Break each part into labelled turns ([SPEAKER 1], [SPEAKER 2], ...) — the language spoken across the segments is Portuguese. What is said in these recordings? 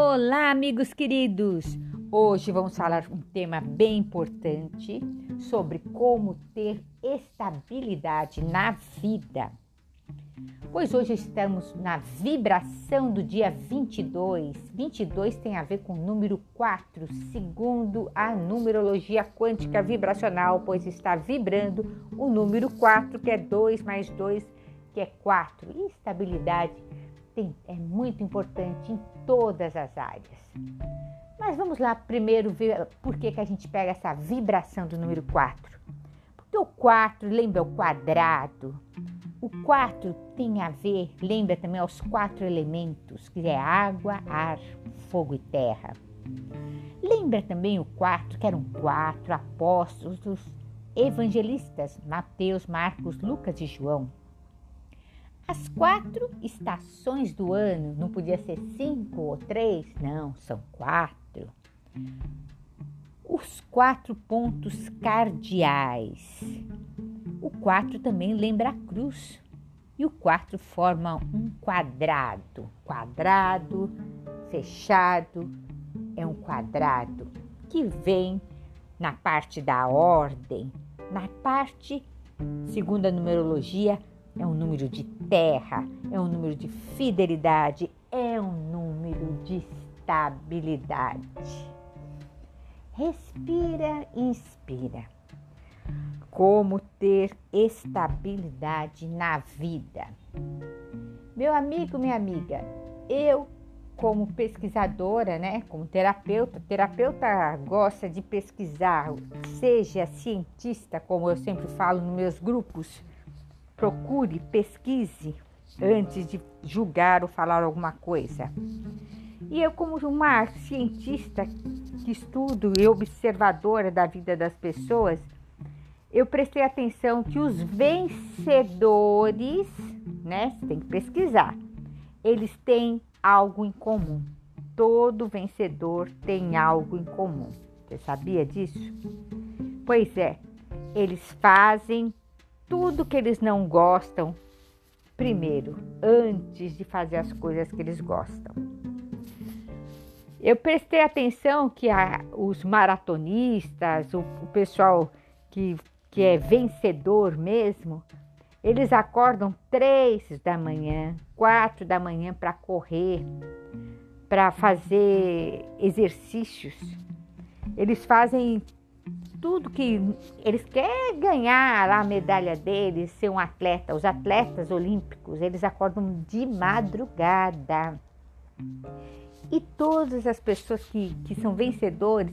[SPEAKER 1] Olá, amigos queridos! Hoje vamos falar um tema bem importante sobre como ter estabilidade na vida. Pois hoje estamos na vibração do dia 22. 22 tem a ver com o número 4, segundo a numerologia quântica vibracional, pois está vibrando o número 4, que é 2 mais 2, que é 4. E estabilidade tem, é muito importante em todas as áreas. Mas vamos lá primeiro ver por que, que a gente pega essa vibração do número 4. Porque o 4 lembra o quadrado. O 4 tem a ver, lembra também os quatro elementos, que é água, ar, fogo e terra. Lembra também o 4, que eram quatro apóstolos evangelistas, Mateus, Marcos, Lucas e João. As quatro estações do ano, não podia ser cinco ou três, não, são quatro. Os quatro pontos cardeais. O quatro também lembra a cruz. E o quatro forma um quadrado. Quadrado, fechado, é um quadrado que vem na parte da ordem, na parte, segundo a numerologia, é um número de terra, é um número de fidelidade, é um número de estabilidade. Respira, inspira. Como ter estabilidade na vida? Meu amigo, minha amiga, eu como pesquisadora, né, como terapeuta, terapeuta gosta de pesquisar, seja cientista, como eu sempre falo nos meus grupos, procure, pesquise antes de julgar ou falar alguma coisa. E eu, como uma cientista que estudo e observadora da vida das pessoas, eu prestei atenção que os vencedores, né, você tem que pesquisar, eles têm algo em comum. Todo vencedor tem algo em comum. Você sabia disso? Pois é, eles fazem tudo que eles não gostam primeiro, antes de fazer as coisas que eles gostam. Eu prestei atenção que a, os maratonistas, o, o pessoal que, que é vencedor mesmo, eles acordam três da manhã, quatro da manhã para correr, para fazer exercícios. Eles fazem tudo que eles querem ganhar a medalha deles, ser um atleta. Os atletas olímpicos, eles acordam de madrugada. E todas as pessoas que, que são vencedores,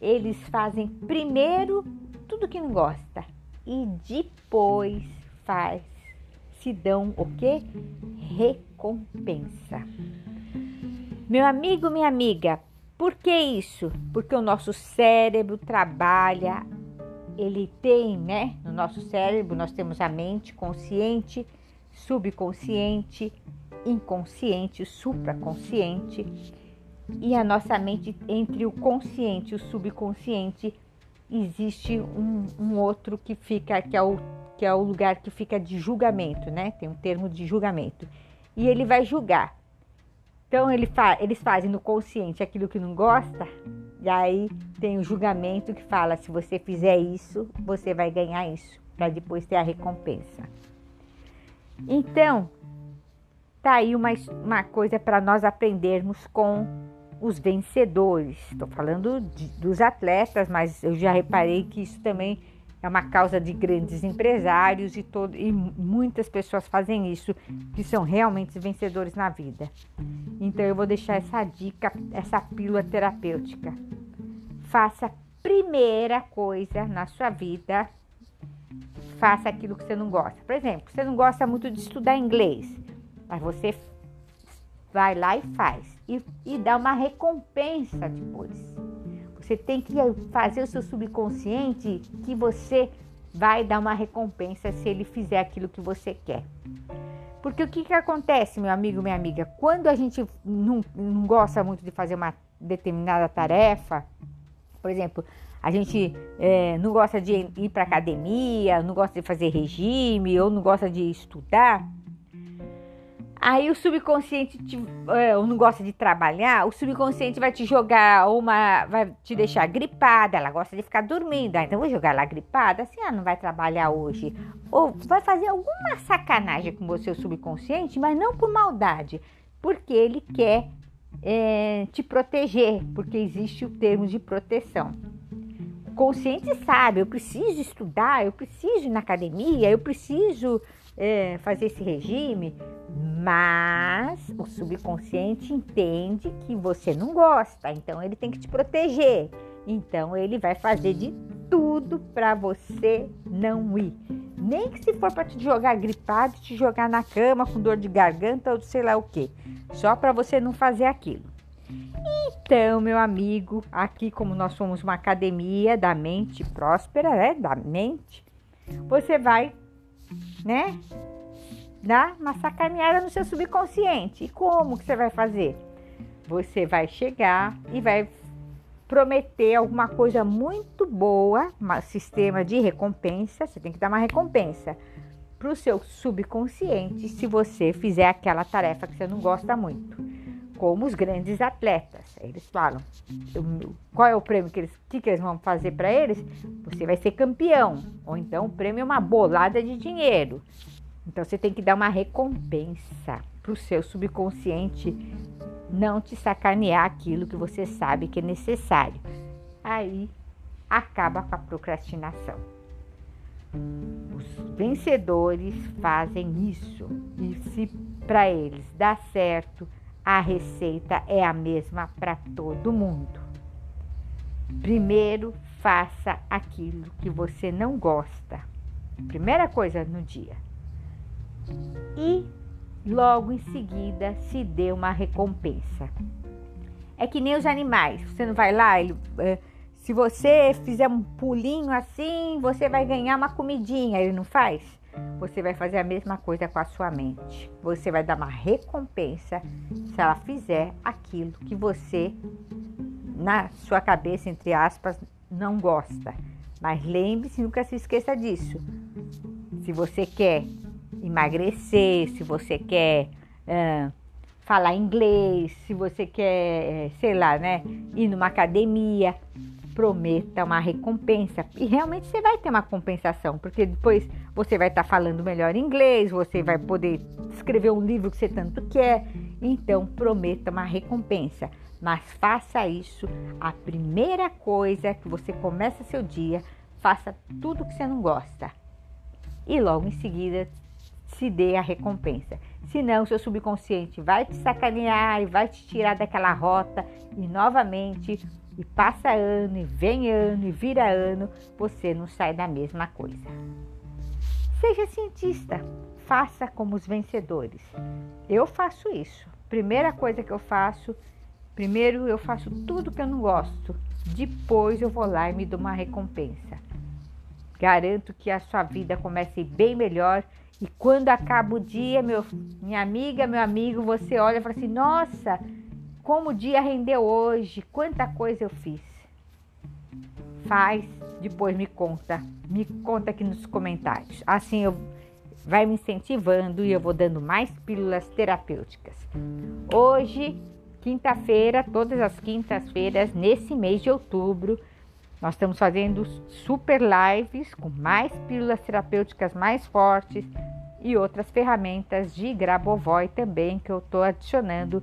[SPEAKER 1] eles fazem primeiro tudo que não gosta e depois faz se dão o que? Recompensa. Meu amigo, minha amiga, por que isso? Porque o nosso cérebro trabalha, ele tem, né? No nosso cérebro nós temos a mente consciente, subconsciente, inconsciente, supraconsciente. E a nossa mente, entre o consciente e o subconsciente, existe um, um outro que fica, que é, o, que é o lugar que fica de julgamento, né? Tem um termo de julgamento. E ele vai julgar então ele fa eles fazem no consciente aquilo que não gosta, e aí tem o julgamento que fala: se você fizer isso, você vai ganhar isso, para depois ter a recompensa. Então, tá aí uma, uma coisa para nós aprendermos com os vencedores. Estou falando de, dos atletas, mas eu já reparei que isso também é uma causa de grandes empresários e, todo, e muitas pessoas fazem isso, que são realmente vencedores na vida. Então eu vou deixar essa dica, essa pílula terapêutica. Faça a primeira coisa na sua vida, faça aquilo que você não gosta. Por exemplo, você não gosta muito de estudar inglês, mas você vai lá e faz. E, e dá uma recompensa depois. Você tem que fazer o seu subconsciente que você vai dar uma recompensa se ele fizer aquilo que você quer. Porque o que, que acontece, meu amigo, minha amiga? Quando a gente não, não gosta muito de fazer uma determinada tarefa, por exemplo, a gente é, não gosta de ir para academia, não gosta de fazer regime ou não gosta de estudar, Aí o subconsciente te, é, não gosta de trabalhar, o subconsciente vai te jogar uma. vai te deixar gripada, ela gosta de ficar dormindo. Ah, então vou jogar ela gripada, assim, ela não vai trabalhar hoje. Ou vai fazer alguma sacanagem com você, o subconsciente, mas não por maldade, porque ele quer é, te proteger, porque existe o termo de proteção. O consciente sabe, eu preciso estudar, eu preciso ir na academia, eu preciso é, fazer esse regime, mas o subconsciente entende que você não gosta, então ele tem que te proteger. Então ele vai fazer de tudo para você não ir. Nem que se for para te jogar gripado, te jogar na cama com dor de garganta ou sei lá o que, só para você não fazer aquilo. Então, meu amigo, aqui como nós somos uma academia da mente próspera, né, da mente, você vai né? Dá uma sacaneada no seu subconsciente. E como que você vai fazer? Você vai chegar e vai prometer alguma coisa muito boa, um sistema de recompensa. Você tem que dar uma recompensa para o seu subconsciente se você fizer aquela tarefa que você não gosta muito. Como os grandes atletas. Eles falam: qual é o prêmio que eles, que, que eles vão fazer para eles? Você vai ser campeão. Ou então o prêmio é uma bolada de dinheiro. Então você tem que dar uma recompensa para o seu subconsciente não te sacanear aquilo que você sabe que é necessário. Aí acaba com a procrastinação. Os vencedores fazem isso e se para eles dá certo, a receita é a mesma para todo mundo. Primeiro, faça aquilo que você não gosta. Primeira coisa no dia. E logo em seguida se dê uma recompensa. É que nem os animais. Você não vai lá, ele, é, se você fizer um pulinho assim, você vai ganhar uma comidinha. Ele não faz? Você vai fazer a mesma coisa com a sua mente. Você vai dar uma recompensa se ela fizer aquilo que você, na sua cabeça, entre aspas, não gosta. Mas lembre-se, nunca se esqueça disso. Se você quer emagrecer, se você quer uh, falar inglês, se você quer, sei lá, né, ir numa academia, prometa uma recompensa. E realmente você vai ter uma compensação, porque depois você vai estar tá falando melhor inglês, você vai poder escrever um livro que você tanto quer. Então, prometa uma recompensa. Mas faça isso a primeira coisa que você começa seu dia, faça tudo que você não gosta. E logo em seguida se dê a recompensa. Senão, seu subconsciente vai te sacanear e vai te tirar daquela rota e novamente e passa ano, e vem ano, e vira ano, você não sai da mesma coisa. Seja cientista, faça como os vencedores. Eu faço isso. Primeira coisa que eu faço, primeiro eu faço tudo que eu não gosto, depois eu vou lá e me dou uma recompensa. Garanto que a sua vida comece bem melhor e quando acaba o dia, meu, minha amiga, meu amigo, você olha e fala assim: nossa, como o dia rendeu hoje, quanta coisa eu fiz. Faz, depois me conta, me conta aqui nos comentários. Assim eu vai me incentivando e eu vou dando mais pílulas terapêuticas. Hoje, quinta-feira, todas as quintas-feiras, nesse mês de outubro, nós estamos fazendo super lives com mais pílulas terapêuticas mais fortes e outras ferramentas de Grabovoi também que eu estou adicionando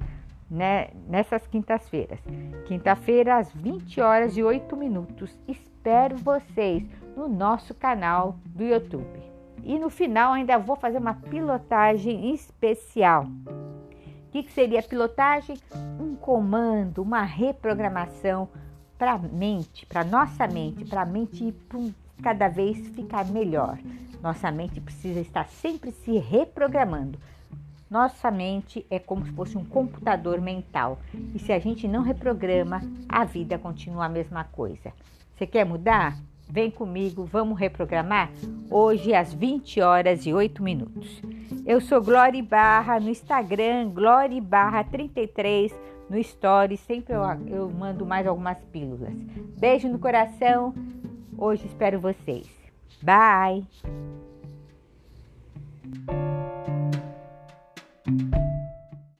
[SPEAKER 1] né, nessas quintas-feiras. Quinta-feira, às 20 horas e 8 minutos. Espero vocês no nosso canal do YouTube. E no final ainda vou fazer uma pilotagem especial. O que, que seria pilotagem? Um comando, uma reprogramação para a mente, para nossa mente, para a mente cada vez ficar melhor. Nossa mente precisa estar sempre se reprogramando nossa mente é como se fosse um computador mental. E se a gente não reprograma, a vida continua a mesma coisa. Você quer mudar? Vem comigo, vamos reprogramar? Hoje às 20 horas e 8 minutos. Eu sou Glória Barra no Instagram, Glória Barra 33 no Story. Sempre eu, eu mando mais algumas pílulas. Beijo no coração. Hoje espero vocês. Bye!